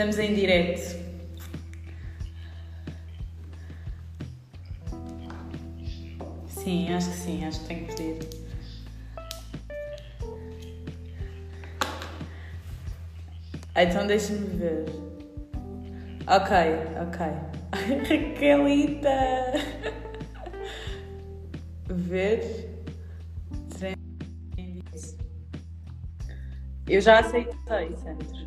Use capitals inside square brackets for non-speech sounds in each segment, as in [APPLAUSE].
Estamos em direto. Sim, acho que sim, acho que tenho que pedir. Então deixa-me ver. Ok, ok. [LAUGHS] Raquelita! ver. Eu já aceitei, Sandra.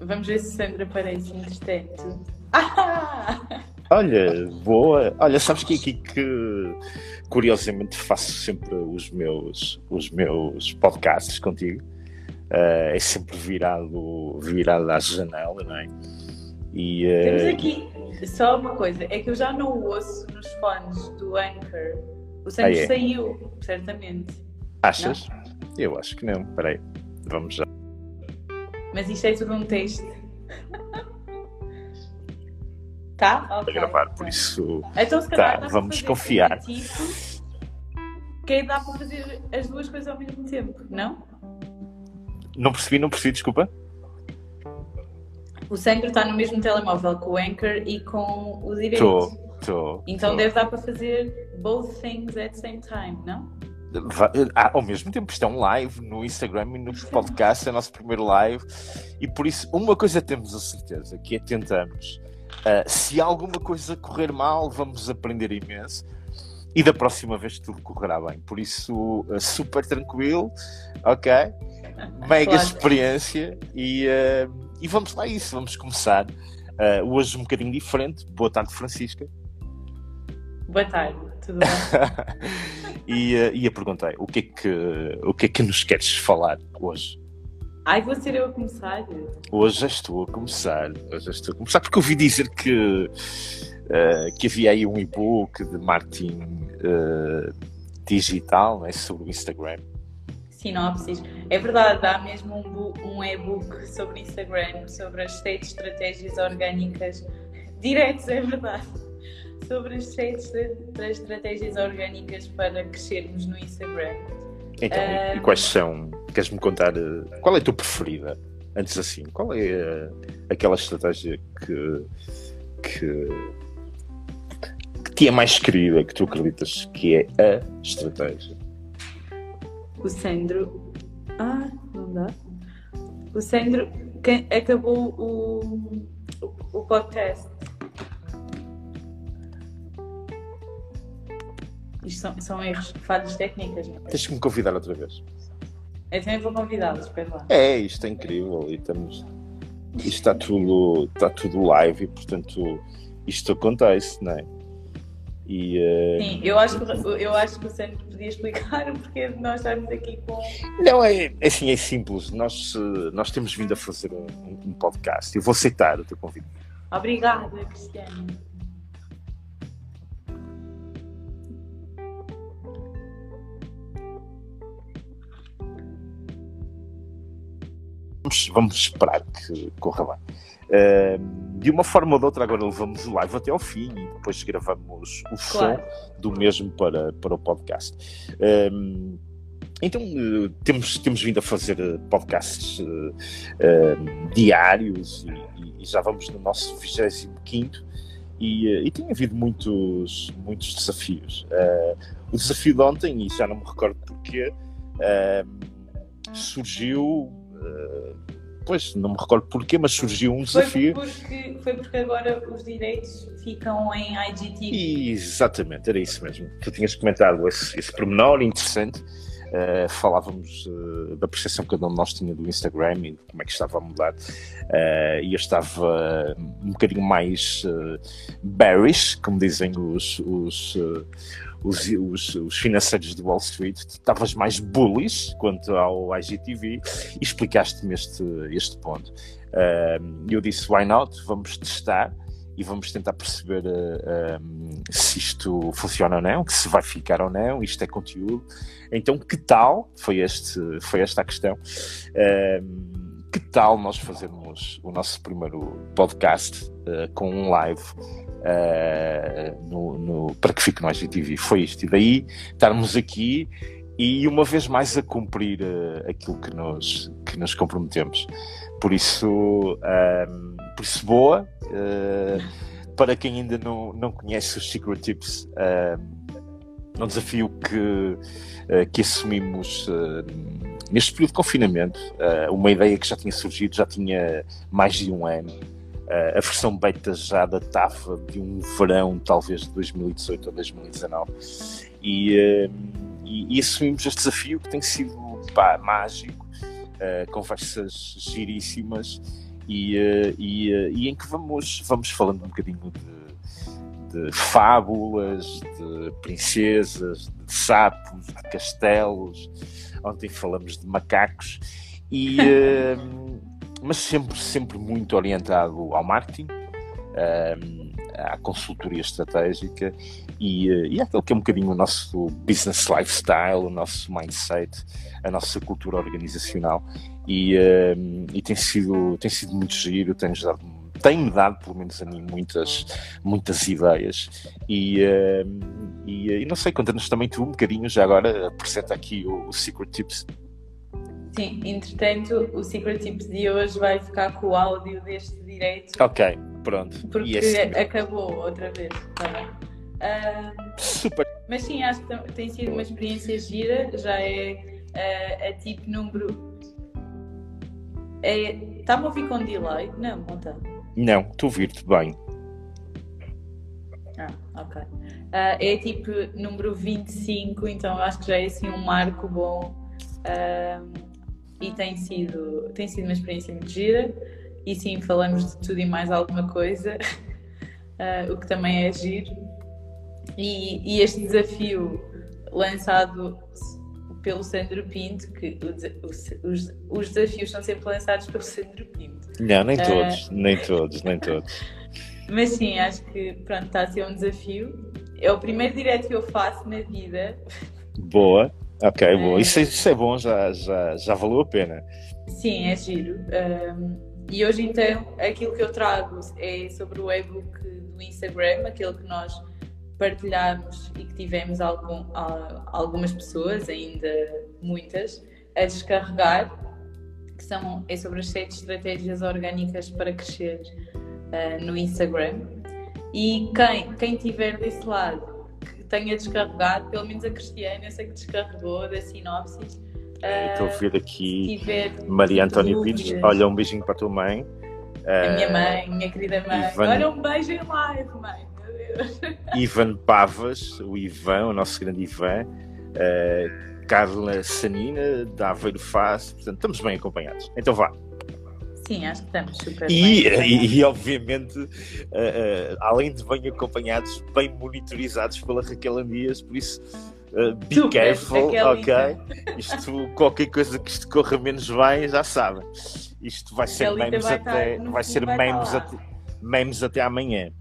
Vamos ver se Sandra aparece entretanto. Ah! [LAUGHS] Olha, boa. Olha, sabes que aqui que curiosamente faço sempre os meus, os meus podcasts contigo. Uh, é sempre virado, virado à janela, não é? E, uh... Temos aqui só uma coisa, é que eu já não ouço nos fones do Anchor. O Santos ah, é? saiu, certamente. Achas? Não? Eu acho que não. Espera aí, vamos já. Mas isto é tudo um texto. tá? Okay. A gravar, por isso. Então, se calhar, tá, vamos confiar. Tipo, que aí dá para fazer as duas coisas ao mesmo tempo, não? Não percebi, não percebi, desculpa. O Sandro está no mesmo telemóvel com o Anchor e com o direito. Estou, estou. Então tô. deve dar para fazer both things at the same time, não? Ah, ao mesmo tempo, isto é um live no Instagram e no podcast, é o nosso primeiro live, e por isso, uma coisa temos a certeza, que é tentamos. Uh, se alguma coisa correr mal, vamos aprender imenso, e da próxima vez tudo correrá bem. Por isso, uh, super tranquilo, ok? Mega claro. experiência, e, uh, e vamos lá isso, vamos começar. hoje um bocadinho diferente. Boa tarde, Francisca. Boa tarde, tudo bem? [LAUGHS] e, uh, e eu perguntei o que, é que, o que é que nos queres falar hoje? Ai, vou ser eu a começar. Hoje já estou a começar. Hoje já estou a começar, porque ouvi dizer que, uh, que havia aí um e-book de marketing uh, digital né, sobre o Instagram. Sinopses. É verdade, há mesmo um, um e-book sobre Instagram, sobre as sete estratégias orgânicas diretos, é verdade sobre as seis estratégias orgânicas para crescermos no Instagram. Então, e quais são? Queres-me contar? Eh, qual é a tua preferida? Antes assim, qual é uh, aquela estratégia que, que, que te é mais querida, que tu acreditas que é a estratégia? O Sandro. Ah, não dá. O Sandro acabou o, o, o podcast Isto são, são erros, falhas técnicas. Não? Tens que me convidar outra vez. Eu também vou convidá-los, espera lá. É, isto é incrível e estamos. Isto está tudo, está tudo live e portanto isto acontece, não é? E, uh... Sim, eu acho, que, eu acho que o Sandro podia explicar [LAUGHS] o porquê de nós estarmos aqui com. Não, é, é assim, é simples. Nós, eh, nós temos vindo a fazer um, um podcast. Eu vou aceitar o teu convite. Obrigada, Cristiano. Vamos, vamos esperar que corra bem. Uh, de uma forma ou de outra, agora levamos o live até ao fim e depois gravamos o claro. som do mesmo para, para o podcast. Uh, então, uh, temos, temos vindo a fazer eh, podcasts eh, diários e, e, já vamos no nosso 25 e, e tem havido muitos, muitos desafios. o desafio de ontem, e já não me recordo porquê, surgiu pois, não me recordo porquê, mas surgiu um desafio. Foi porque, foi porque agora os direitos ficam em IGTV. Exatamente, era isso mesmo. Tu tinhas comentado esse, esse pormenor interessante. Uh, falávamos uh, da percepção que cada um de nós tinha do Instagram e como é que estava a mudar. Uh, e eu estava um bocadinho mais bearish, como dizem os, os os, os, os financeiros de Wall Street, estavas mais bullish quanto ao IGTV e explicaste-me este, este ponto. Uh, eu disse, why not? Vamos testar e vamos tentar perceber uh, um, se isto funciona ou não, que se vai ficar ou não, isto é conteúdo. Então, que tal? Foi, este, foi esta a questão. Uh, que tal nós fazermos o nosso primeiro podcast uh, com um live uh, no, no, para que fique no IGTV? Foi isto. E daí estarmos aqui e uma vez mais a cumprir uh, aquilo que nos, que nos comprometemos. Por isso, um, por isso boa. Para quem ainda não, não conhece os Secret Tips, um, um desafio que, que assumimos neste período de confinamento, uma ideia que já tinha surgido, já tinha mais de um ano. a versão beta já datava de um verão, talvez de 2018 ou 2019. E, e, e assumimos este desafio que tem sido pá, mágico, uh, conversas giríssimas e, uh, e, uh, e, em que vamos, vamos falando um bocadinho de, de fábulas, de princesas, de sapos, de castelos. Ontem falamos de macacos, e, [LAUGHS] mas sempre, sempre muito orientado ao marketing à consultoria estratégica e, eh, e aquilo que é um bocadinho o nosso business lifestyle, o nosso mindset, a nossa cultura organizacional e, ehm, e tem, sido, tem sido muito giro, tem dado tem-me dado, pelo menos a mim, muitas, muitas ideias. E, ehm, e, e, não sei, conta-nos também tu um bocadinho, já agora, apresenta aqui o, o, Secret Tips. Sim, entretanto, o Secret Tips de hoje vai ficar com o áudio deste direito. Ok. Pronto. Porque acabou outra vez. Tá uh, Super. Mas sim, acho que tem sido uma experiência gira. Já é uh, a tipo número. Está-me é... a ouvir com delay? Não, não está. Não, estou a ouvir-te bem. Ah, ok. Uh, é tipo número 25, então acho que já é assim um marco bom. Uh, e tem sido, tem sido uma experiência muito gira e sim, falamos de tudo e mais alguma coisa, uh, [LAUGHS] o que também é giro. E, e, este desafio lançado pelo Sandro Pinto, que os, os, desafios são sempre lançados pelo Sandro Pinto. Não, nem todos, uh, nem todos, nem todos. [LAUGHS] Mas sim, acho que pronto, está a ser um desafio. É o primeiro direto que eu faço na vida. Boa, ok, boa. Isso, é, isso é bom, já, já, já valeu a pena. Sim, é giro. Um, e hoje então aquilo que eu trago é sobre o e-book do Instagram, aquele que nós partilhamos e que tivemos algum, algumas pessoas, ainda muitas, a descarregar, que são, é sobre as sete estratégias orgânicas para crescer uh, no Instagram. E quem, quem tiver desse lado que tenha descarregado, pelo menos a Cristiana, eu sei que descarregou da sinopsis, Estou a ver aqui Maria Antónia Pires. Olha, um beijinho para a tua mãe. A minha mãe, minha querida mãe. Ivan... Olha, um beijo em live, mãe. Meu Deus. Ivan Pavas, o Ivan, o nosso grande Ivan. Uh, Carla Sanina, da Aveiro Faz. Portanto, estamos bem acompanhados. Então vá. Sim, acho que estamos super e, bem. [LAUGHS] E, e obviamente, uh, uh, além de bem acompanhados, bem monitorizados pela Raquel Andias, por isso Uh, be Super, careful, ok? Isto, qualquer coisa que isto corra menos bem, já sabem. Isto vai ser memes vai até, vai ser vai memes até, memes até amanhã.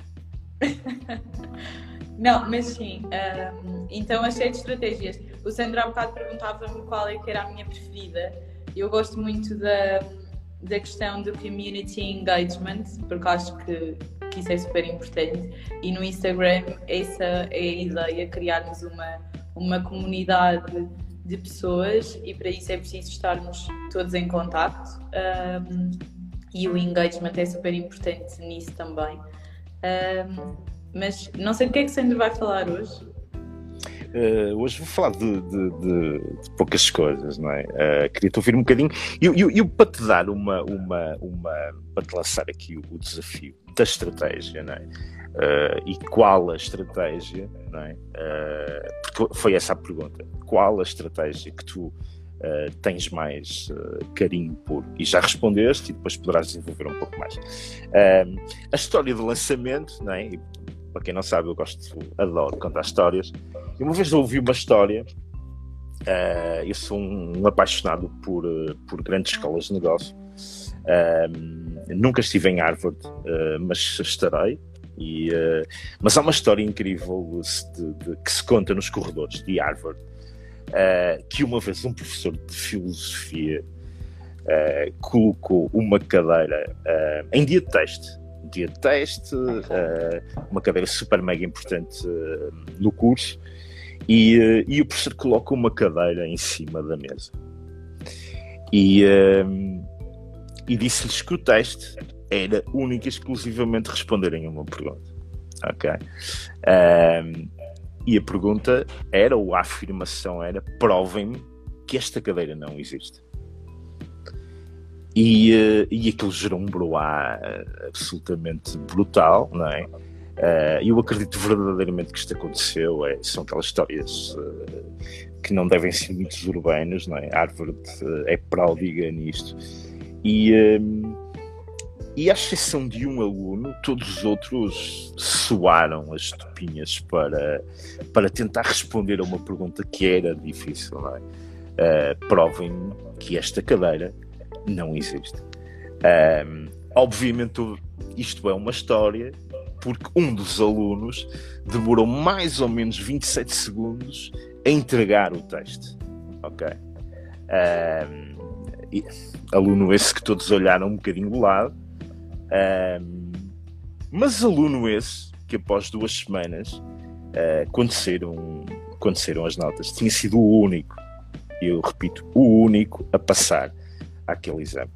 [LAUGHS] Não, mas sim. Um, então achei de estratégias. O Sandro há bocado perguntava-me qual é que era a minha preferida. Eu gosto muito da, da questão do community engagement, porque acho que, que isso é super importante. E no Instagram, essa é a ideia, criarmos uma uma comunidade de pessoas e para isso é preciso estarmos todos em contacto um, e o engagement é super importante nisso também. Um, mas não sei do que é que Sandro vai falar hoje. Uh, hoje vou falar de, de, de, de, poucas coisas, não é? Uh, Queria-te ouvir um bocadinho. E eu, eu, eu, para te dar uma, uma, uma. para te lançar aqui o, o desafio da estratégia, não é? Uh, e qual a estratégia, não é? Uh, porque foi essa a pergunta, qual a estratégia que tu uh, tens mais carinho por? E já respondeste e depois poderás desenvolver um pouco mais. a história do lançamento, não é? Para quem não sabe, eu gosto, adoro contar histórias. E uma vez ouvi uma história, eu sou um, um apaixonado por, por grandes escolas de negócio. nunca estive em Harvard, mas estarei e, uh, mas há uma história incrível de, de, que se conta nos corredores de Harvard, uh, que uma vez um professor de filosofia uh, colocou uma cadeira em dia de teste, dia de teste, uma cadeira super mega importante no curso, E, uh, e o professor coloca uma cadeira em cima da mesa. E, e disse-lhes que o teste era único e exclusivamente responderem a uma pergunta. Ok? E a pergunta era, ou a afirmação era: provem-me que esta cadeira não existe. E, uh, e aquilo gerou um broá absolutamente brutal, não é? Uh, eu acredito verdadeiramente que isto aconteceu. É, são aquelas histórias que não devem ser muitos urbanos, não é? Harvard é pródiga nisto. E, e à exceção de um aluno, todos os outros soaram as topinhas para, para tentar responder a uma pergunta que era difícil, não é? Provem-me que esta cadeira não existe. obviamente, isto é uma história porque um dos alunos demorou mais ou menos 27 segundos a entregar o texto. Ok? Um, aluno esse que todos olharam um bocadinho do lado. Um, mas aluno esse que após duas semanas, uh, saíram, quando saíram as notas, tinha sido o único, eu repito, o único a passar aquele exame.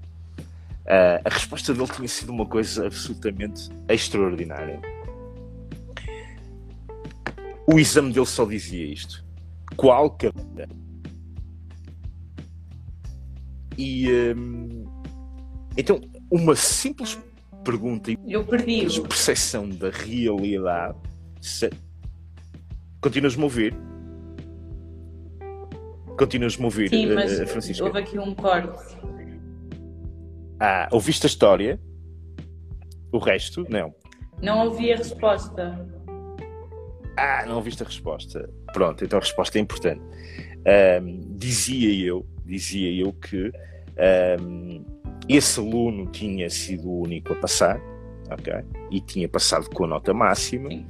Uh, a resposta dele tinha sido uma coisa absolutamente extraordinária. O exame dele só dizia isto: qual cadeira? E um, então, uma simples pergunta Eu perdi de percepção da realidade. Se... Continuas-me a ouvir? Continuas-me a ouvir, Sim, mas uh, Francisco? Houve aqui um corte. Ah, ouviste a história? O resto, não. Não ouvi a resposta. Ah, não ouviste a resposta. Pronto, então a resposta é importante. Um, dizia eu, dizia eu que um, esse aluno tinha sido o único a passar, ok? E tinha passado com a nota máxima. Sim.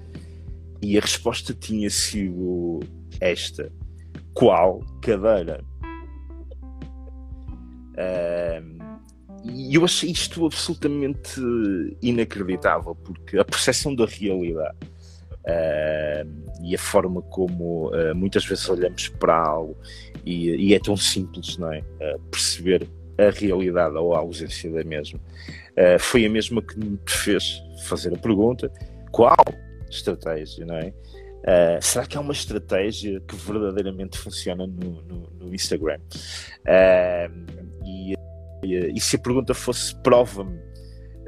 E a resposta tinha sido esta: qual cadeira? Um, e eu achei isto absolutamente inacreditável, porque a percepção da realidade uh, e a forma como uh, muitas vezes olhamos para algo e, e é tão simples, não é? Uh, perceber a realidade ou a ausência da mesma. foi a mesma que me fez fazer a pergunta: qual estratégia, não é? Uh, será que há uma estratégia que verdadeiramente funciona no, no, no Instagram? Uh, e e se a pergunta fosse prova-me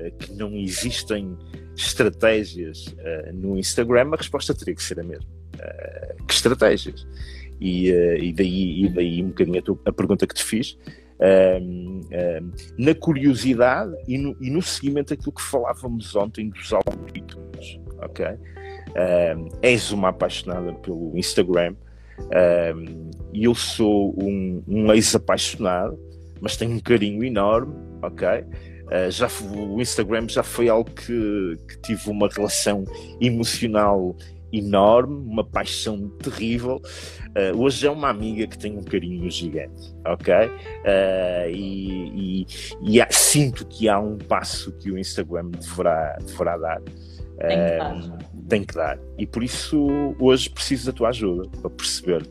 eh, que não existem estratégias eh, no Instagram, a resposta teria que ser a mesma. Eh, que estratégias? E, e, daí, e daí um bocadinho a, tua, a pergunta que te fiz. na curiosidade e no, e no seguimento daquilo que falávamos ontem dos algoritmos, ok? és uma apaixonada pelo Instagram e eu sou um, um ex-apaixonado mas tenho um carinho enorme, ok? Uh, já, o Instagram já foi algo que, que tive uma relação emocional enorme, uma paixão terrível. Uh, hoje é uma amiga que tem um carinho gigante, ok? Uh, e, e, e há, sinto que há um passo que o Instagram deverá, deverá dar. Tem que dar. Tem que dar. E por isso hoje preciso da tua ajuda para perceber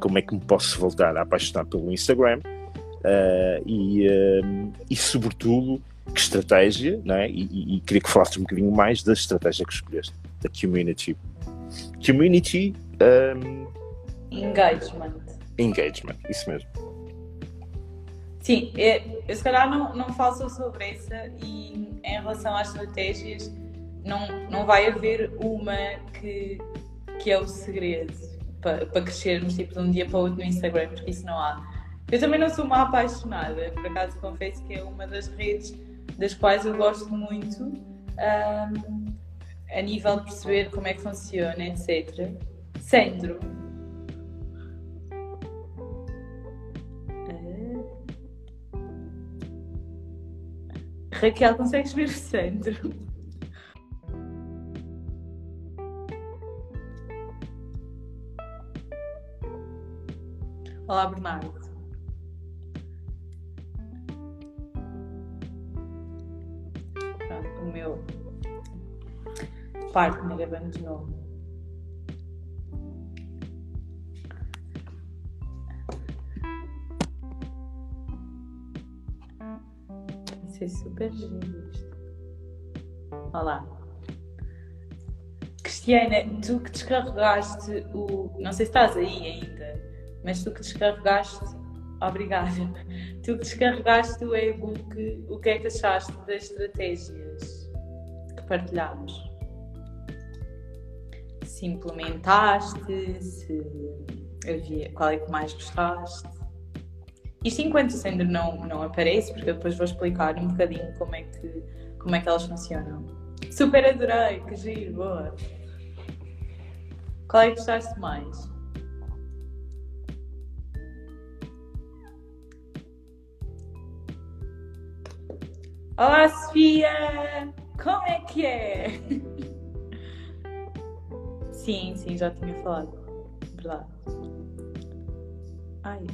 como é que me posso voltar a apaixonar pelo Instagram Uh, e, uh, e, sobretudo, que estratégia, não é? E, e, e, queria que falasses um bocadinho mais da estratégia que escolheste, da community. Community. Um... Engagement. Engagement, isso mesmo. Sim, eu, eu se calhar não, não falo sobre essa e em relação às estratégias, não, não vai haver uma que, que é o segredo para, para crescermos tipo, de um dia para o outro no Instagram, porque isso não há eu também não sou uma apaixonada, por acaso confesso que é uma das redes das quais eu gosto muito um, a nível de perceber como é que funciona, etc. Centro. Ah. Raquel, consegues ver o centro? Olá, Bernardo. meu partner me abandonou. Isso é super giro isto. Olá. Cristiana, tu que descarregaste o. Não sei se estás aí ainda, mas tu que descarregaste. Obrigada. Tu que descarregaste o e-book, o que é que achaste da estratégia? Que partilhámos? Se implementaste, se havia, qual é que mais gostaste? Isto enquanto o Sandro não, não aparece, porque eu depois vou explicar um bocadinho como é que, como é que elas funcionam. Super adorei, que giro, boa. Qual é que gostaste mais? Olá, Sofia! Como é que é? [LAUGHS] Sim, sim, já tinha falado. Verdade. Ai.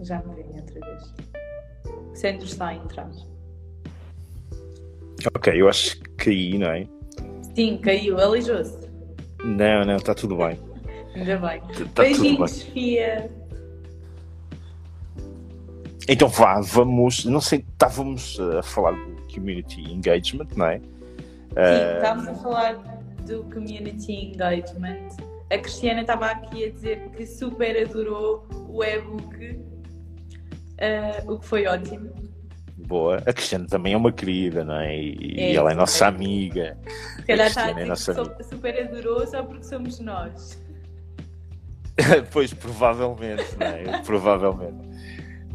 Já me vem outra vez. O Sandro está a entrar. Ok, eu acho que caí, não é? Sim, caiu, alijou-se. Não, não, está tudo bem. Ainda bem. Tá Beijinhos, bem. Então vá, vamos. Não sei, estávamos a falar do community engagement, não é? Sim, Ah, estávamos a falar do community engagement. A Cristiana estava aqui a dizer que super adorou o e-book, ah, o que foi ótimo. boa. A Cristiana também é uma querida, não é? E, É, ela é nossa amiga. Se calhar está a é dizer nossa que super adorou só porque somos nós. [LAUGHS] pois, provavelmente, não é? [LAUGHS] provavelmente.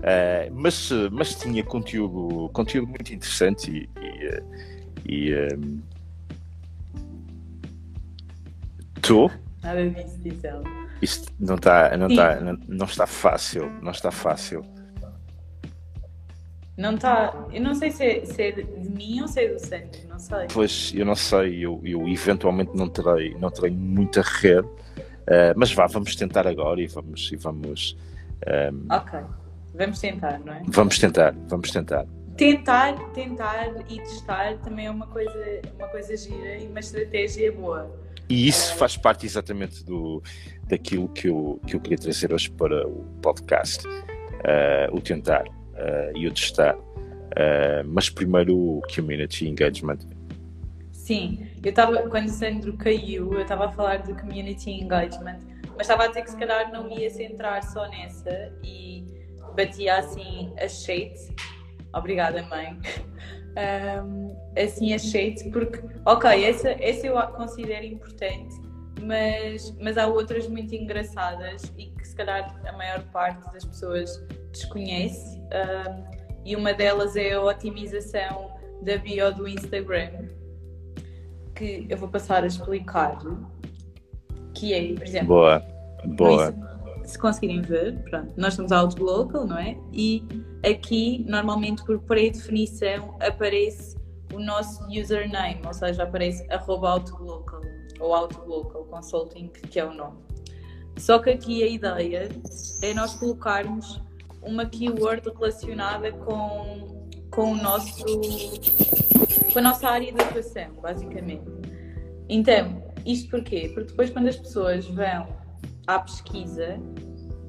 Ah, mas, mas tinha conteúdo, conteúdo muito interessante e. e, ah, e, ah, Tu? Nada disso, diz ela. Isto não está, não, está, não, não está fácil, não está fácil. Não está. Eu não sei se é, se é de mim ou se é do Sandro, não sei. Pois, eu não sei, eu, eu eventualmente não terei, não terei muita rede, ah, mas vá, vamos tentar agora e vamos, e vamos, ah, Ok, vamos tentar, não é? vamos tentar, vamos tentar. Tentar, tentar e testar também é uma coisa, uma coisa gira e uma estratégia boa. E isso faz parte exatamente do, daquilo que eu, que eu queria trazer hoje para o podcast, ah, o tentar ah, e o testar. Ah, mas primeiro o community engagement. Sim, eu estava, quando o Sandro caiu, eu estava a falar de community engagement, mas estava a dizer que se calhar não ia centrar só nessa e batia assim a shade. Obrigada, mãe. Ahm, assim a shade, porque, ok, essa, essa eu a considero importante, mas, mas há outras muito engraçadas e que se calhar a maior parte das pessoas desconhece. Ahm, e uma delas é a otimização da bio do Instagram que eu vou passar a explicar, que é, por exemplo, Boa, boa. Se conseguirem ver, pronto, nós estamos out local, não é? E aqui, normalmente, por pré-definição, aparece o nosso username, ou seja, aparece arroba outlocal, ou outlocal consulting, que é o nome. Só que aqui a ideia é nós colocarmos uma keyword relacionada com, com o nosso com a nossa área de atuação, basicamente. Então, isto porquê? Porque depois quando as pessoas vão à pesquisa,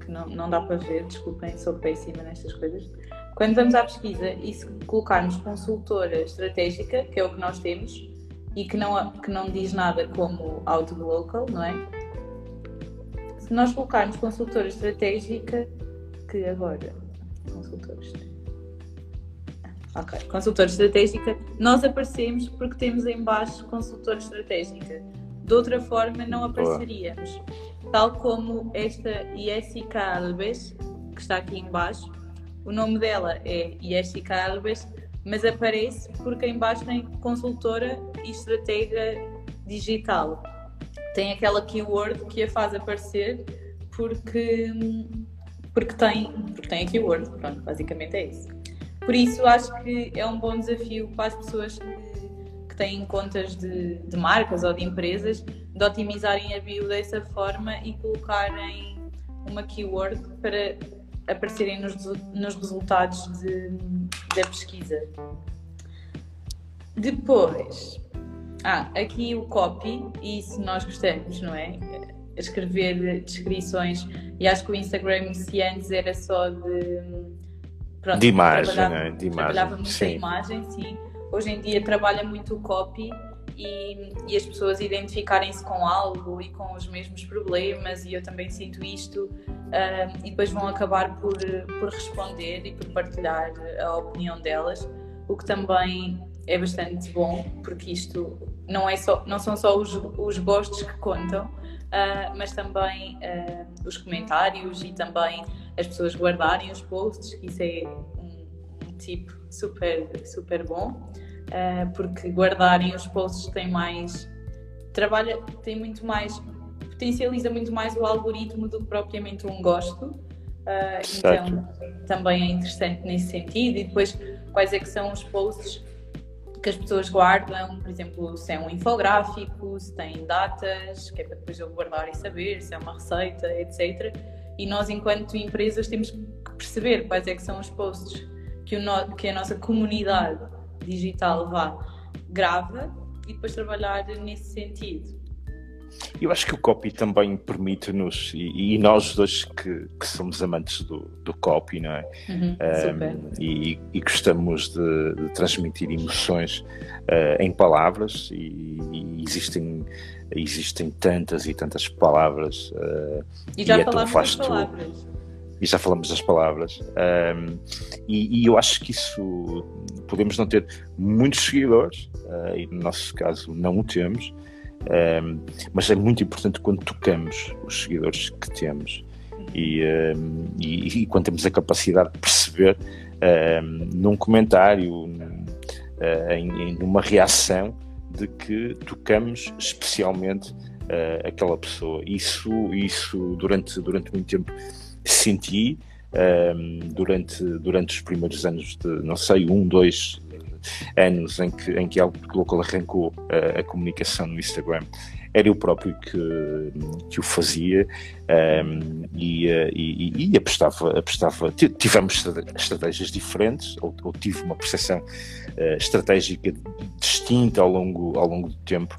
que não, não dá para ver, desculpem, sou péssima nestas coisas. Quando vamos à pesquisa e se colocarmos consultora estratégica, que é o que nós temos, e que não, que não diz nada como out local, não é? Se nós colocarmos consultora estratégica, que agora, consultora estratégica. Ok, consultora estratégica, nós aparecemos porque temos em baixo consultora estratégica. De outra forma, não apareceríamos. Tal como esta Jessica Alves, que está aqui em baixo, o nome dela é Jessica Alves, mas aparece porque em baixo tem consultora e estratega digital. Tem aquela keyword que a faz aparecer porque, porque, tem, porque tem a keyword. Pronto, basicamente é isso. Por isso, acho que é um bom desafio para as pessoas que, que têm contas de, de, marcas ou de empresas de otimizarem a bio dessa forma e colocarem uma keyword para aparecerem nos, nos resultados de, da pesquisa. Depois, ah, aqui o copy, e isso nós gostamos, não é? escrever descrições e acho que o Instagram se antes era só de pronto, de imagem, né? de imagem. trabalhava muito sim. a imagem, sim. Hoje em dia trabalha muito o copy e, e as pessoas identificarem-se com algo e com os mesmos problemas e eu também sinto isto uh, e depois vão acabar por, por responder e por partilhar a opinião delas, o que também é bastante bom, porque isto não, é só, não são só os, os gostos que contam, uh, mas também uh, os comentários e também as pessoas guardarem os posts, isso é um, um tipo super, super bom, uh, porque guardarem os posts tem mais. trabalha, tem muito mais. potencializa muito mais o algoritmo do que propriamente um gosto. então também é interessante nesse sentido. E depois, quais é que são os posts que as pessoas guardam, por exemplo, se é um infográfico, se tem datas, que é para depois eu guardar e saber, se é uma receita, etc. E nós, enquanto empresas, temos que perceber quais é que são os posts que, o no, que a nossa comunidade digital vá grava e depois trabalhar nesse sentido. Eu acho que o copy também permite-nos, e, e, nós dois que, que, somos amantes do, do copy, não é? Uhum, um, e, e, gostamos de, de transmitir emoções uh, em palavras, e, e, existem, existem tantas e tantas palavras. Uh, e já falamos das palavras. E já falamos das palavras. Um, e, eu acho que isso podemos não ter muitos seguidores, uh, e no nosso caso não o temos um, mas é muito importante quando tocamos os seguidores que temos e, um, e, e quando temos a capacidade de perceber um, num comentário, uh, em, em uma reação, de que tocamos especialmente uh, aquela pessoa. Isso, isso durante, durante muito tempo senti. durante, durante os primeiros anos de, não sei, um, dois, anos em que, em que algo local arrancou a, a comunicação no Instagram era eu próprio que, que o fazia um, e, e, e, apostava, apostava. Tivemos estratégias diferentes, ou, ou tive uma percepção uh, estratégica distinta ao longo, ao longo do tempo,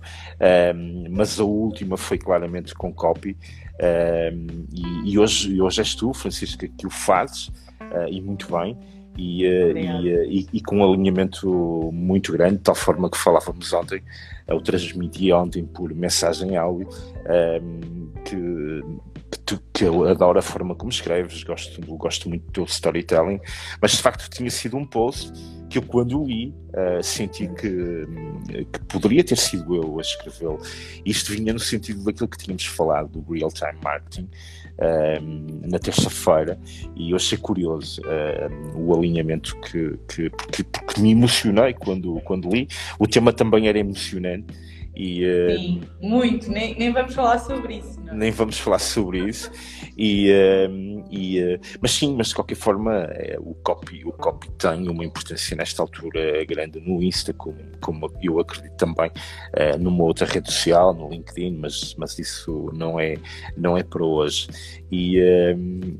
um, mas a última foi claramente com copy. Um, e, e, hoje, hoje és tu, Francisca, que o fazes uh, e muito bem e, eh, e, eh, e, e, com um alinhamento muito grande, de tal forma que falávamos ontem, eu transmiti ontem por mensagem áudio um, ehm, que, que, tu, que, eu adoro a forma como escreves, gosto, gosto muito do teu storytelling, mas de facto tinha sido um post que eu quando li uh, senti que, que, poderia ter sido eu a escrevê-lo. Isto vinha no sentido daquilo que tínhamos falado do real-time marketing, na terça-feira e eu achei curioso o alinhamento que, que porque, porque, me emocionei quando, quando li. O tema também era emocionante. E, Sim, muito, nem, nem vamos falar sobre isso. Não? Nem vamos falar sobre isso. E, e, uh, mas sim, mas de qualquer forma, é, o, copy, o copy tem uma importância nesta altura grande no Insta, como, como eu acredito também uh, numa outra rede social, no LinkedIn, mas, mas isso não é, não é para hoje. E,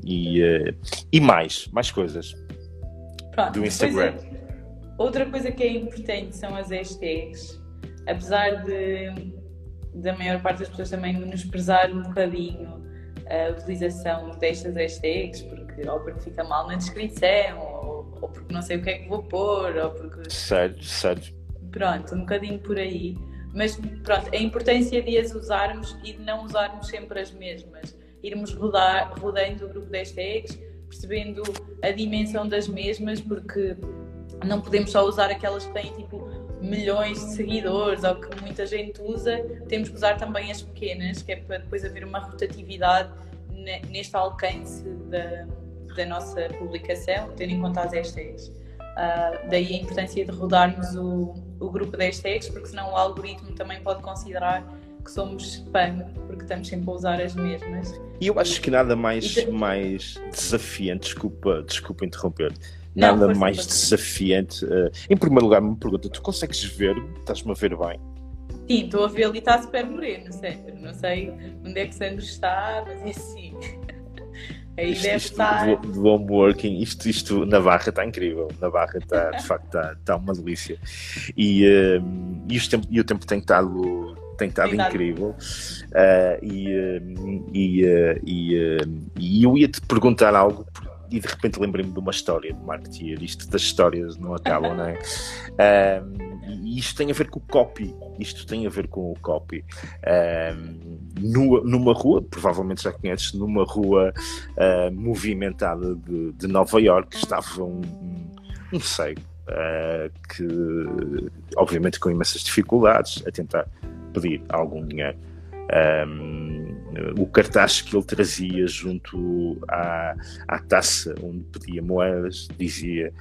e, uh, e mais, mais coisas Pronto, do Instagram. É, outra coisa que é importante são as hashtags. Apesar de da maior parte das pessoas também nos prezar um bocadinho a utilização destas hashtags, porque, ou porque fica mal na descrição, ou, ou porque não sei o que é que vou pôr, ou porque. Certo, certo. Pronto, um bocadinho por aí. Mas pronto, a importância de as usarmos e de não usarmos sempre as mesmas. Irmos rodar, rodando o grupo de hashtags, percebendo a dimensão das mesmas, porque não podemos só usar aquelas que têm tipo milhões de seguidores ou que muita gente usa, temos que usar também as pequenas, que é para depois haver uma rotatividade neste alcance da, da nossa publicação, tendo em conta as hashtags. Uh, daí a importância de rodarmos o, o grupo de hashtags, porque senão o algoritmo também pode considerar que somos spam, porque estamos sempre a usar as mesmas. E eu acho que nada mais, mais desafiante, desculpa, desculpa interromper, nada não, mais desafiante. Uh, em primeiro lugar, me pergunta: tu consegues ver-me? Estás-me a ver bem? Sim, estou a ver ali, está super moreno, sempre. Não sei onde é que Sandro está, mas é assim. [LAUGHS] Aí isto, deve isto estar. Do, do home working, isto, isto na barra está incrível. Na barra está, de [LAUGHS] facto, está, está uma delícia. E, uh, e, o tempo, e o tempo tem estado tem estado incrível. Uh, e, e, e, e, eu ia te perguntar algo e de repente lembrei-me de uma história de marketing. Isto das histórias não acabam, não é? [LAUGHS] e isto tem a ver com o copy. Isto tem a ver com o copy. numa rua, provavelmente já conheces, numa rua uh, movimentada de, de, Nova York, estava um, um, um cego. Uh, que obviamente com imensas dificuldades a tentar pedir algum dinheiro um, o cartaz que ele trazia junto à, à taça onde pedia moedas dizia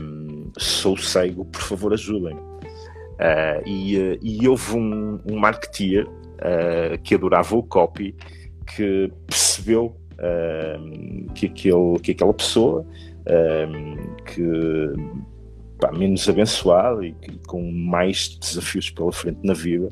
um, sou cego, por favor ajudem uh, e, uh, e houve um, um marketeer uh, que adorava o copy que percebeu que, aquele, que aquela pessoa que pá, menos abençoada e, e com mais desafios pela frente na vida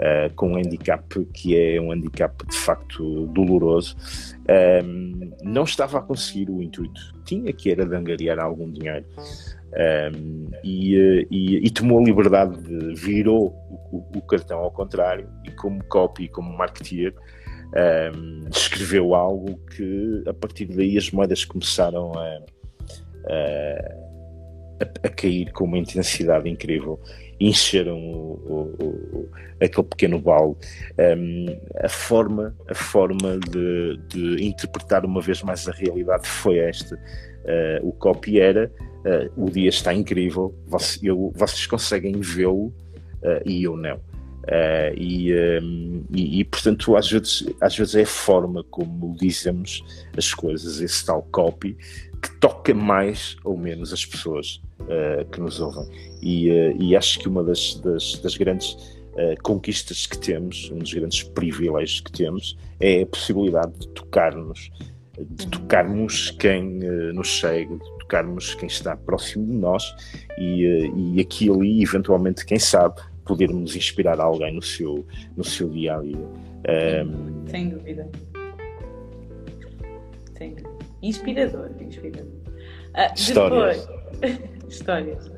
uh, com um handicap que é um handicap de facto doloroso, um, ehm, não estava a conseguir o intuito. Tinha que era de angariar algum dinheiro. Um, ehm, e, eh, e, e, tomou a liberdade de virou o, o, cartão ao contrário e como copy, como marketeer um, ehm, escreveu algo que a partir daí as moedas começaram a, a, a cair com uma intensidade incrível encheram o, o, o, aquele pequeno balde. Um, a forma, a forma de, de, interpretar uma vez mais a realidade foi esta. Uh, o copy era uh, o dia está incrível, você, eu, vocês conseguem vê-lo uh, e eu não. E, um, e, e, portanto às vezes, às vezes é a forma como dizemos as coisas, esse tal copy que toca mais ou menos as pessoas uh, que nos ouvem. E, uh, e, acho que uma das, das, das grandes uh, conquistas que temos, um dos grandes privilégios que temos, é a possibilidade de tocar-nos, de tocarmos quem nos segue, de tocarmos quem está próximo de nós e, e aqui ali, eventualmente, quem sabe, podermos inspirar alguém no seu, no seu dia a dia. Um... Sem dúvida. Sem dúvida. Inspirador, inspirador. Uh, Histórias. Depois, [LAUGHS] histórias.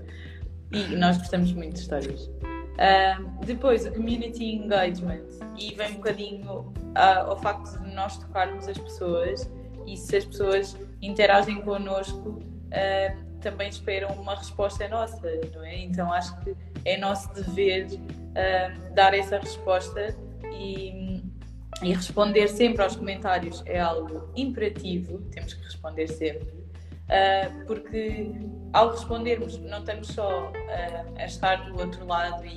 E nós gostamos muito de histórias. Uh, depois, o community engagement. E vem um bocadinho uh, ao facto de nós tocarmos as pessoas e se as pessoas interagem connosco, uh, também esperam uma resposta nossa, não é? Então acho que é nosso dever dar essa resposta e e responder sempre aos comentários é algo imperativo, temos que responder sempre, uh, porque ao respondermos não estamos só uh, a estar do outro lado e,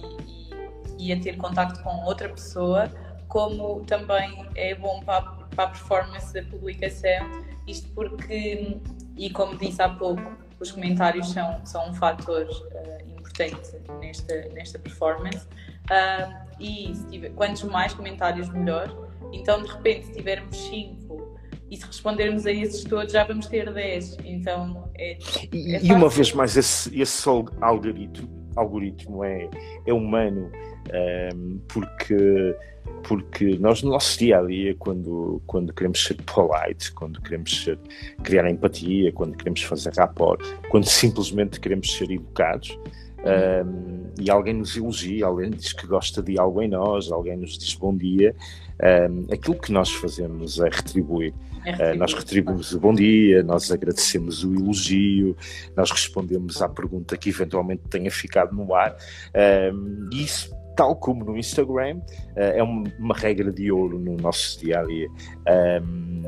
e, e, a ter contacto com outra pessoa, como também é bom para, para a performance da publicação, isto porque, e como disse há pouco, os comentários são, são um fator uh, importante nesta, nesta performance. e tiver, quantos mais comentários, melhor. Então, de repente, se tivermos 5 e se respondermos a esses todos, já vamos ter 10. Então, é. E, é e uma vez mais, esse, esse algoritmo, algoritmo é, é humano, um, porque porque nós no nosso dia a dia, quando, quando queremos ser polite, quando queremos ser, criar empatia, quando queremos fazer rapport, quando simplesmente queremos ser educados, um, e alguém nos elogia, alguém diz que gosta de algo em nós, alguém nos diz bom dia, um, aquilo que nós fazemos é retribuir. É uh, nós retribuímos o bom dia, nós agradecemos o elogio, nós respondemos à pergunta que eventualmente tenha ficado no ar. Um, e isso tal como no Instagram, uh, é uma, regra de ouro no nosso dia a dia.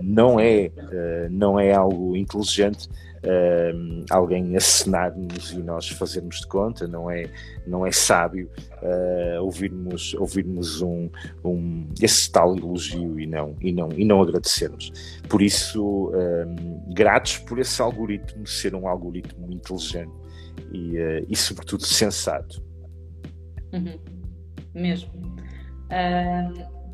Não, é, uh, não é algo inteligente uh, alguém acenar-nos e nós fazermos de conta, não é, não é sábio uh, ouvirmos, ouvirmos um, um, esse tal elogio e não, e, não, e não agradecermos. Por isso, um, gratos por esse algoritmo ser um algoritmo inteligente e, uh, e sobretudo, sensato. Uhum. Mesmo.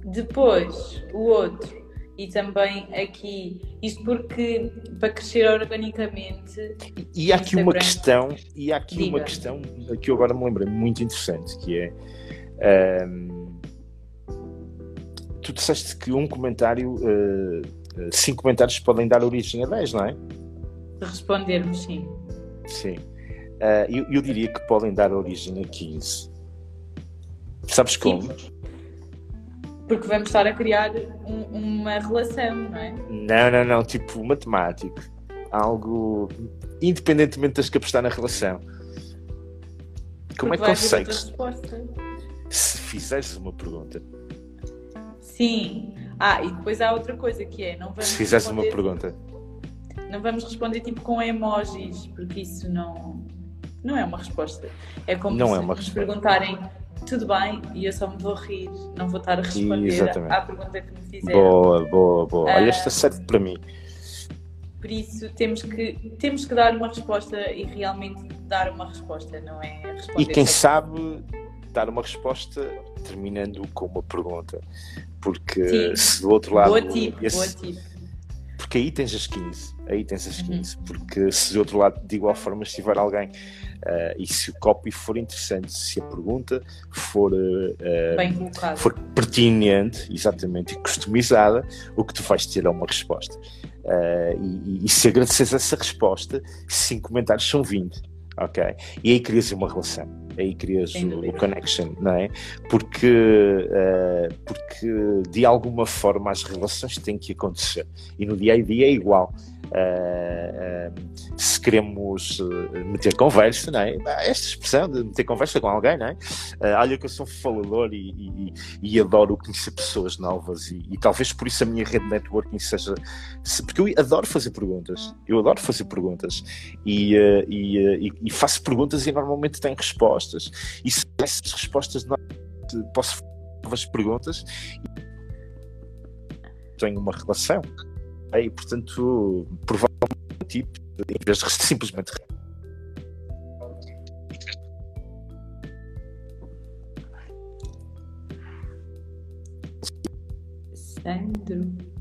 depois, o outro e também aqui, isto porque para crescer organicamente. E, e há aqui uma questão, e há aqui Diga. uma questão que eu agora me lembrei muito interessante, que é um, tu disseste que um comentário, uh, cinco comentários podem dar origem a 10, não é? Respondermos, sim. Sim. Uh, eu, eu, diria que podem dar origem a 15. Sabes como? Sim. Porque vamos estar a criar um, uma relação, não é? Não, não, não, tipo matemático. Algo independentemente das que apostar na relação. Como Porque é que consegues? Se fizeres uma pergunta, Sim. Ah, e depois há outra coisa que é, não vamos se fizeres uma pergunta, Não vamos responder tipo com emojis, porque isso não, não é uma resposta. É como Não se é uma resposta. perguntarem tudo bem e eu só me vou rir, não vou estar a responder Exatamente. à pergunta que me fizeram. boa, boa, boa. Olha, Ah. esta serve para mim. Por isso temos que, temos que dar uma resposta e realmente dar uma resposta, não é responder E quem sabe dar uma resposta terminando com uma pergunta. Porque Sim. se do outro lado. Boa tip, esse- boa tip. Porque aí tens as 15. Aí tens as Uhum. 15. Porque se do outro lado, de igual forma, estiver alguém ah, e se o copy for interessante, se a pergunta for, colocado. for pertinente, exatamente, e customizada, o que tu vais ter é uma resposta. E, e- e se agradeceres essa resposta, 5 comentários são 20. Ok? E aí crias uma relação. Aí crias o, o connection, não é? Porque, ah, porque de alguma forma as relações têm que acontecer. E no dia a dia é igual. Ah, ah, se queremos meter conversa, não é? Esta expressão de meter conversa com alguém, não é? Olha que eu sou falador e, e- e adoro conhecer pessoas novas e, e talvez por isso a minha rede de networking seja se- porque eu adoro fazer perguntas eu adoro fazer perguntas e- e faço perguntas e normalmente tenho respostas e se essas respostas não posso fazer novas perguntas. E tenho uma relação. E portanto provavelmente tipo em vez de [LAUGHS] simplesmente Sandro.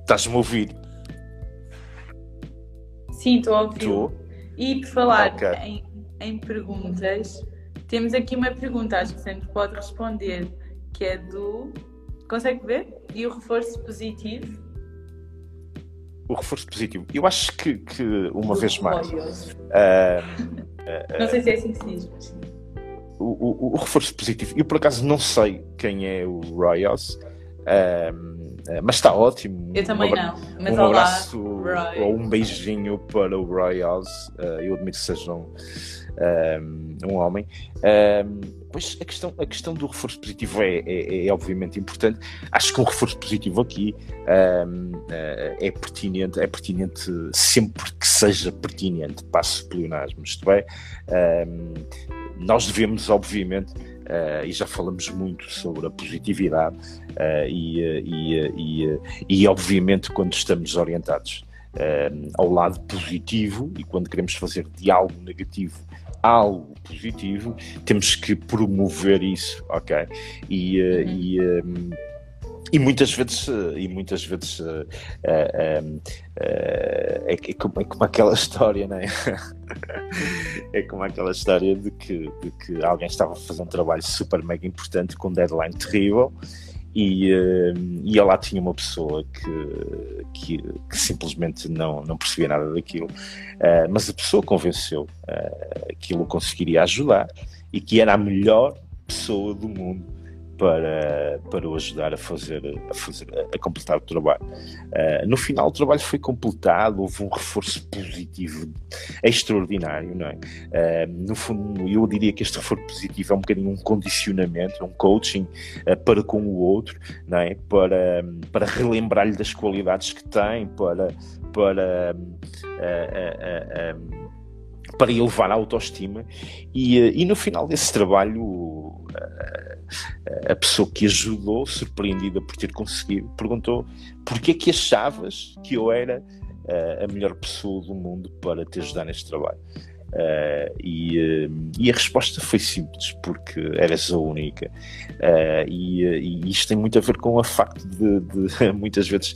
estás-me a ouvir? Sim, estou a ouvir. tu E por falar Ok. em, em perguntas, temos aqui uma pergunta, acho que sempre pode responder, que é do. Consegue ver? E o reforço positivo? o reforço positivo eu acho que, que uma do vez mais Royals. ah, Não sei se é assim que se diz. mas o, o- o reforço positivo. Eu por acaso não sei quem é o Royals, eh, mas está ótimo. Eu também um abra- não. Mas um olá, abraço Roy. ou um beijinho para o Royals. Eh, eu admito que seja um, ahm, um homem. Ahm, pois a questão, a questão do reforço positivo é, é- é obviamente importante. Acho que um reforço positivo aqui ahm, eh, é pertinente, é pertinente sempre que seja pertinente. Passo pleonasmo, isto é, ahm, nós devemos, obviamente, eh, e já falamos muito sobre a positividade, eh, e, eh, e, e, e, obviamente, quando estamos orientados eh, ao lado positivo e quando queremos fazer de algo negativo algo positivo, temos que promover isso, ok? E, Uhum. E, muitas vezes, eh, e muitas vezes eh, eh, é, é como, é como aquela [LAUGHS] história, não é? é como aquela história de que, de que alguém estava a fazer um trabalho super mega importante com um deadline terrível e, e lá tinha uma pessoa que, que, que simplesmente não, não percebia nada daquilo, Eh, mas a pessoa convenceu eh, que ele o conseguiria ajudar e que era a melhor pessoa do mundo para, para o ajudar a fazer, a, fazer, a completar o trabalho. Uh, no final, o trabalho foi completado, houve um reforço positivo extraordinário, não é? Uh, no fundo, eu diria que este reforço positivo é um bocadinho um condicionamento, um coaching uh, para com o outro, não é? Para, para relembrar-lhe das qualidades que tem, para. para para elevar a autoestima e, e no final desse trabalho a pessoa que ajudou, surpreendida por ter conseguido, perguntou porquê que achavas que eu era a melhor pessoa do mundo para te ajudar neste trabalho. Uh, e, uh, e, a resposta foi simples, porque eras a única. Uh, e, e, isto tem muito a ver com o facto de, de [LAUGHS] muitas vezes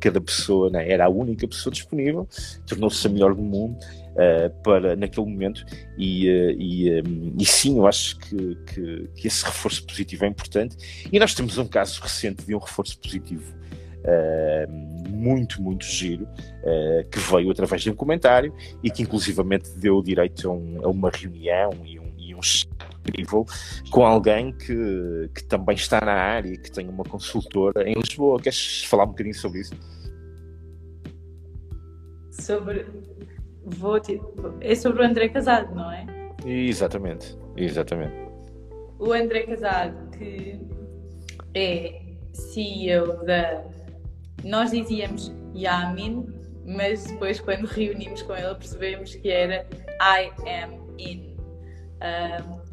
cada pessoa né, era a única pessoa disponível, tornou-se a melhor do mundo para naquele momento. E, um, e, sim, eu acho que, que, que esse reforço positivo é importante. E nós temos um caso recente de um reforço positivo Uh, muito, muito giro, uh, que veio através de um comentário e que inclusivamente deu direito a, um, a uma reunião e um, e um com alguém que, que também está na área, que tem uma consultora em Lisboa. Queres falar um bocadinho sobre isso? Sobre. Vou te... É sobre o André Casado, não é? Exatamente, exatamente. O André Casado, que é CEO da. Nós dizíamos Yamin, mas depois, quando reunimos com ele, percebemos que era I am in.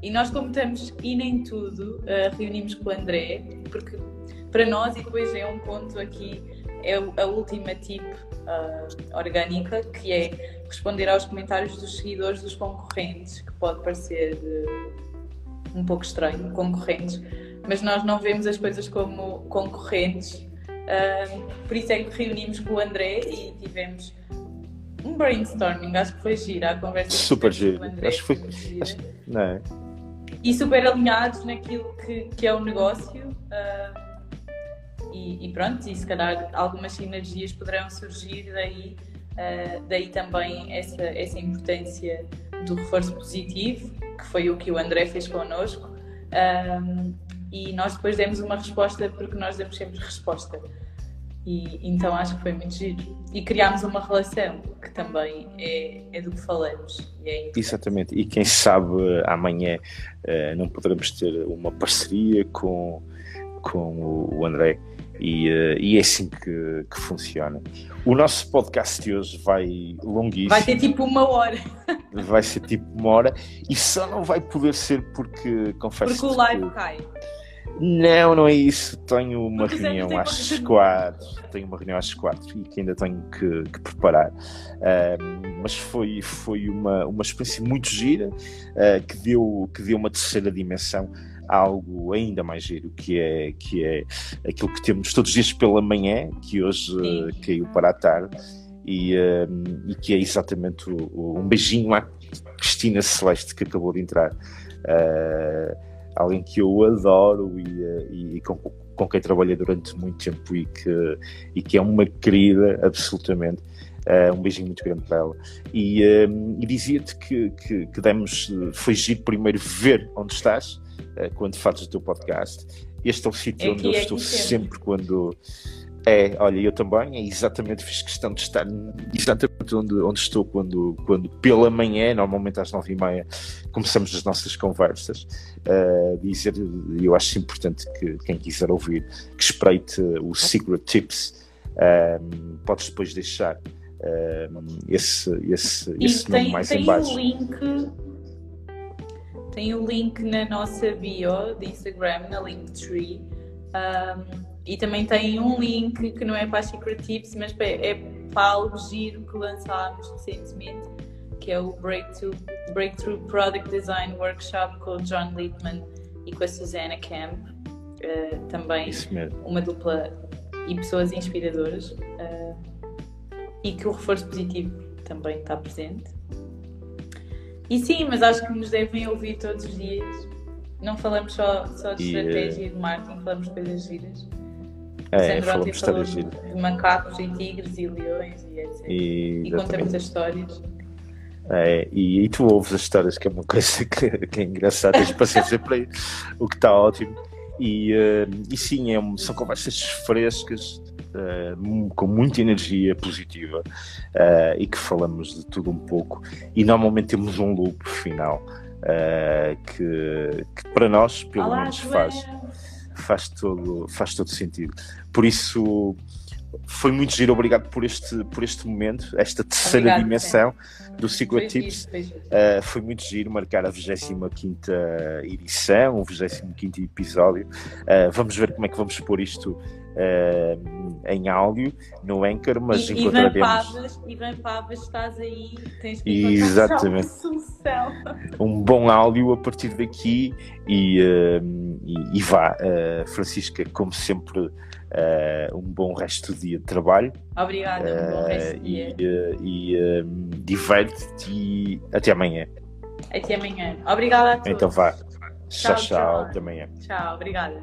E nós, como estamos in em tudo, uh, reunimos com o André, porque para nós, e depois é um ponto aqui, é a última tip uh, orgânica, que é responder aos comentários dos seguidores dos concorrentes, que pode parecer um pouco estranho, concorrentes, mas nós não vemos as coisas como concorrentes. por isso é que reunimos com o André e tivemos um brainstorming, acho que foi gira a conversa. Super giro. Acho que foi. Acho, não é? E super alinhados naquilo que, que é o negócio. Uh, e, e, pronto, e se calhar algumas sinergias poderão surgir daí. Uh, daí também essa, essa importância do reforço positivo, que foi o que o André fez connosco. Um, e nós depois demos uma resposta porque nós damos sempre resposta. E então acho que foi muito giro. E criámos uma relação que também é, é do que falamos. É Exatamente. E quem sabe amanhã uh, não poderemos ter uma parceria com, com o André. E, uh, e é assim que, que funciona. O nosso podcast de hoje vai longuíssimo. Vai ter tipo uma hora. Vai ser tipo uma hora e só não vai poder ser porque confesso Porque o live que, cai. Não, não é isso. Tenho uma Porque reunião às quatro. Tenho uma reunião às quatro e que ainda tenho que, que preparar. Uh, mas foi, foi uma, uma experiência muito gira uh, que, deu, que deu uma terceira dimensão algo ainda mais giro, que é, que é aquilo que temos todos os dias pela manhã, que hoje uh, caiu para a tarde, e, e que é exatamente o, o, um beijinho à Cristina Celeste que acabou de entrar. Uh, alguém que eu adoro e, eh, e, com, com, quem trabalhei durante muito tempo e que, e que é uma querida, absolutamente. Uh, um beijinho muito grande para ela. E, uh, e dizia-te que, que, que demos, foi giro primeiro ver onde estás, quando fazes o teu podcast. Este é o sítio onde eu estou sempre quando é, olha, eu também, é exatamente, fiz questão de estar exatamente onde, onde estou quando, quando pela manhã, normalmente às nove e meia, começamos as nossas conversas. Uh, dizer, eu acho importante que quem quiser ouvir, que espreite o Secret Tips, uh, podes depois deixar uh, esse, esse, esse nome mais tem em baixo. O link, tem o link na nossa bio de Instagram, na Linktree. Um, e também tem um link que não é para as Secret Tips, mas é para algo giro que lançámos recentemente, que é o Breakthrough, Breakthrough Product Design Workshop com o John Littman e com a Susanna Camp. Uh, também uma dupla e pessoas inspiradoras. Uh, e que o reforço positivo também está presente. E sim, mas acho que nos devem ouvir todos os dias. Não falamos só, só de e, estratégia e de marketing, falamos de coisas giras. É, falou de, de macacos e tigres e leões e etc. E, e conta muitas histórias. É, e, e, tu ouves as histórias, que é uma coisa [LAUGHS] que, que é engraçada, tens paciência para o que está ótimo. E, uh, e sim, é são conversas frescas, uh, com muita energia positiva uh, e que falamos de tudo um pouco. E normalmente temos um loop final que, que, para nós, pelo Olá, menos, faz faz todo, faz todo sentido. Por isso, foi muito giro, obrigado por este, por este momento, esta terceira Obrigado, dimensão sim. do Secret foi Tips. Foi, uh, foi, muito giro marcar a 25 edição, o 25 episódio. Uh, vamos ver como é que vamos pôr isto uh, em áudio no Anchor, mas e, encontraremos. Ivan Pavas, Ivan Pavas, estás aí, tens que Exatamente. [LAUGHS] Um bom áudio a partir daqui e, e, e vá, Francisca, como sempre uh, um bom resto do dia de trabalho. Obrigada, um bom resto de dia. E, e um, diverte-te e até amanhã. Até amanhã. Obrigada a todos. Então vá. Tchau, tchau. tchau. Até amanhã. Tchau, obrigada.